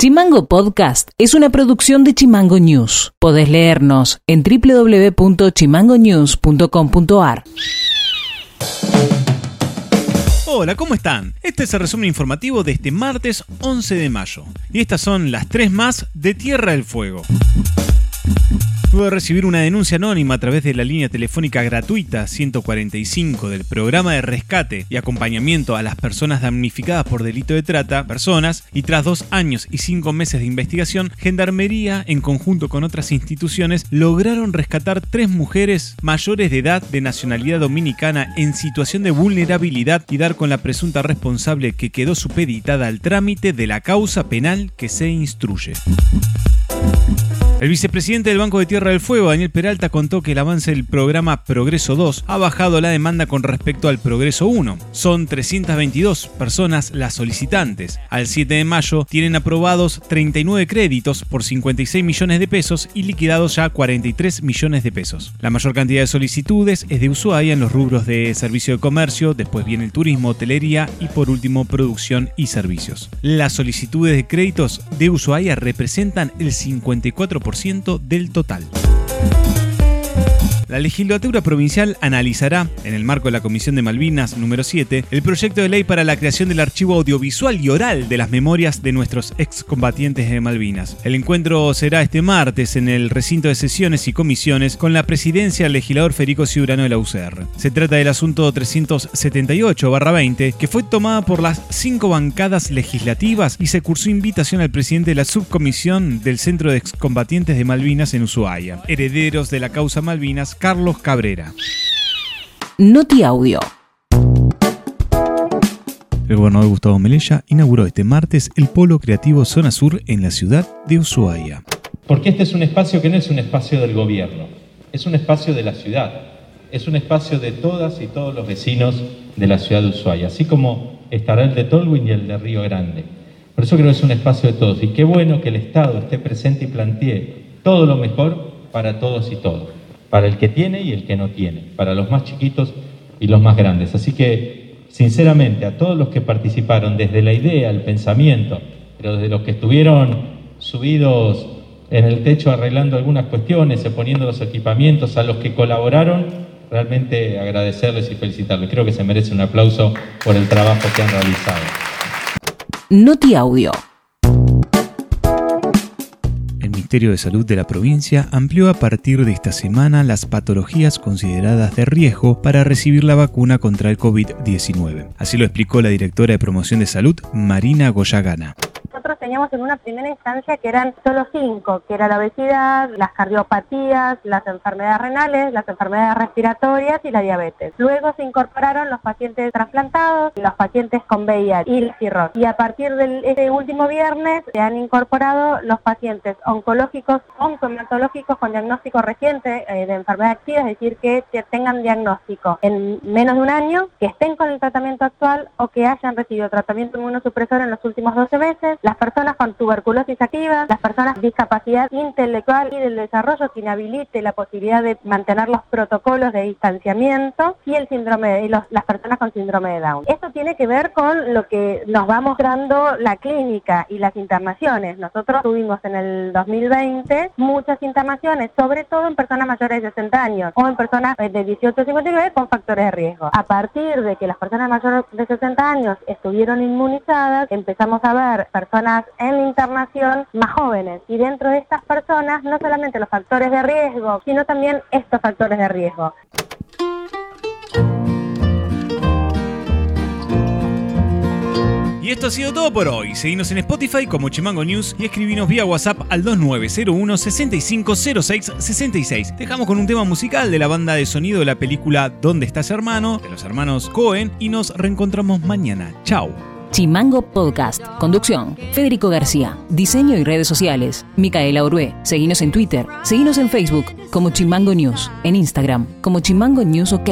Chimango Podcast es una producción de Chimango News. Podés leernos en www.chimangonews.com.ar. Hola, ¿cómo están? Este es el resumen informativo de este martes 11 de mayo. Y estas son las tres más de Tierra del Fuego. Luego de recibir una denuncia anónima a través de la línea telefónica gratuita 145 del programa de rescate y acompañamiento a las personas damnificadas por delito de trata, personas, y tras dos años y cinco meses de investigación, Gendarmería, en conjunto con otras instituciones, lograron rescatar tres mujeres mayores de edad de nacionalidad dominicana en situación de vulnerabilidad y dar con la presunta responsable que quedó supeditada al trámite de la causa penal que se instruye. El vicepresidente del Banco de Tierra del Fuego, Daniel Peralta, contó que el avance del programa Progreso 2 ha bajado la demanda con respecto al Progreso 1. Son 322 personas las solicitantes. Al 7 de mayo tienen aprobados 39 créditos por 56 millones de pesos y liquidados ya 43 millones de pesos. La mayor cantidad de solicitudes es de Ushuaia en los rubros de servicio de comercio, después viene el turismo, hotelería y por último producción y servicios. Las solicitudes de créditos de Ushuaia representan el 54% del total. La legislatura provincial analizará, en el marco de la Comisión de Malvinas número 7, el proyecto de ley para la creación del archivo audiovisual y oral de las memorias de nuestros excombatientes de Malvinas. El encuentro será este martes en el recinto de sesiones y comisiones con la presidencia del legislador Federico Ciurano de la UCR. Se trata del asunto 378-20, que fue tomada por las cinco bancadas legislativas y se cursó invitación al presidente de la subcomisión del Centro de Excombatientes de Malvinas en Ushuaia, herederos de la causa Malvinas Carlos Cabrera. Noti Audio. El gobernador Gustavo Melella inauguró este martes el Polo Creativo Zona Sur en la ciudad de Ushuaia. Porque este es un espacio que no es un espacio del gobierno, es un espacio de la ciudad, es un espacio de todas y todos los vecinos de la ciudad de Ushuaia, así como estará el de Tolwyn y el de Río Grande. Por eso creo que es un espacio de todos y qué bueno que el Estado esté presente y plantee todo lo mejor para todos y todos para el que tiene y el que no tiene, para los más chiquitos y los más grandes. Así que, sinceramente, a todos los que participaron desde la idea, el pensamiento, pero desde los que estuvieron subidos en el techo arreglando algunas cuestiones, poniendo los equipamientos, a los que colaboraron, realmente agradecerles y felicitarles. Creo que se merece un aplauso por el trabajo que han realizado. Noti Audio. Ministerio de Salud de la provincia amplió a partir de esta semana las patologías consideradas de riesgo para recibir la vacuna contra el COVID-19. Así lo explicó la directora de Promoción de Salud, Marina Goyagana teníamos en una primera instancia que eran solo cinco, que era la obesidad, las cardiopatías, las enfermedades renales, las enfermedades respiratorias y la diabetes. Luego se incorporaron los pacientes trasplantados, los pacientes con VIH y la cirrosis. Y a partir de este último viernes se han incorporado los pacientes oncológicos, oncomatológicos con diagnóstico reciente eh, de enfermedad activa, es decir, que tengan diagnóstico en menos de un año, que estén con el tratamiento actual o que hayan recibido tratamiento inmunosupresor en los últimos 12 meses, las personas con tuberculosis activa, las personas con discapacidad intelectual y del desarrollo que inhabilite la posibilidad de mantener los protocolos de distanciamiento y el síndrome de las personas con síndrome de Down. Esto tiene que ver con lo que nos va mostrando la clínica y las internaciones. Nosotros tuvimos en el 2020 muchas internaciones, sobre todo en personas mayores de 60 años o en personas de 18 a 59 con factores de riesgo. A partir de que las personas mayores de 60 años estuvieron inmunizadas, empezamos a ver personas en internación más jóvenes. Y dentro de estas personas, no solamente los factores de riesgo, sino también estos factores de riesgo. Y esto ha sido todo por hoy. Seguimos en Spotify como Chimango News y escribinos vía WhatsApp al 2901 6506 66. Dejamos con un tema musical de la banda de sonido de la película ¿Dónde estás hermano? de los hermanos Cohen y nos reencontramos mañana. Chao. Chimango Podcast. Conducción, Federico García. Diseño y redes sociales, Micaela Orué. Seguinos en Twitter, seguinos en Facebook como Chimango News, en Instagram como Chimango News OK.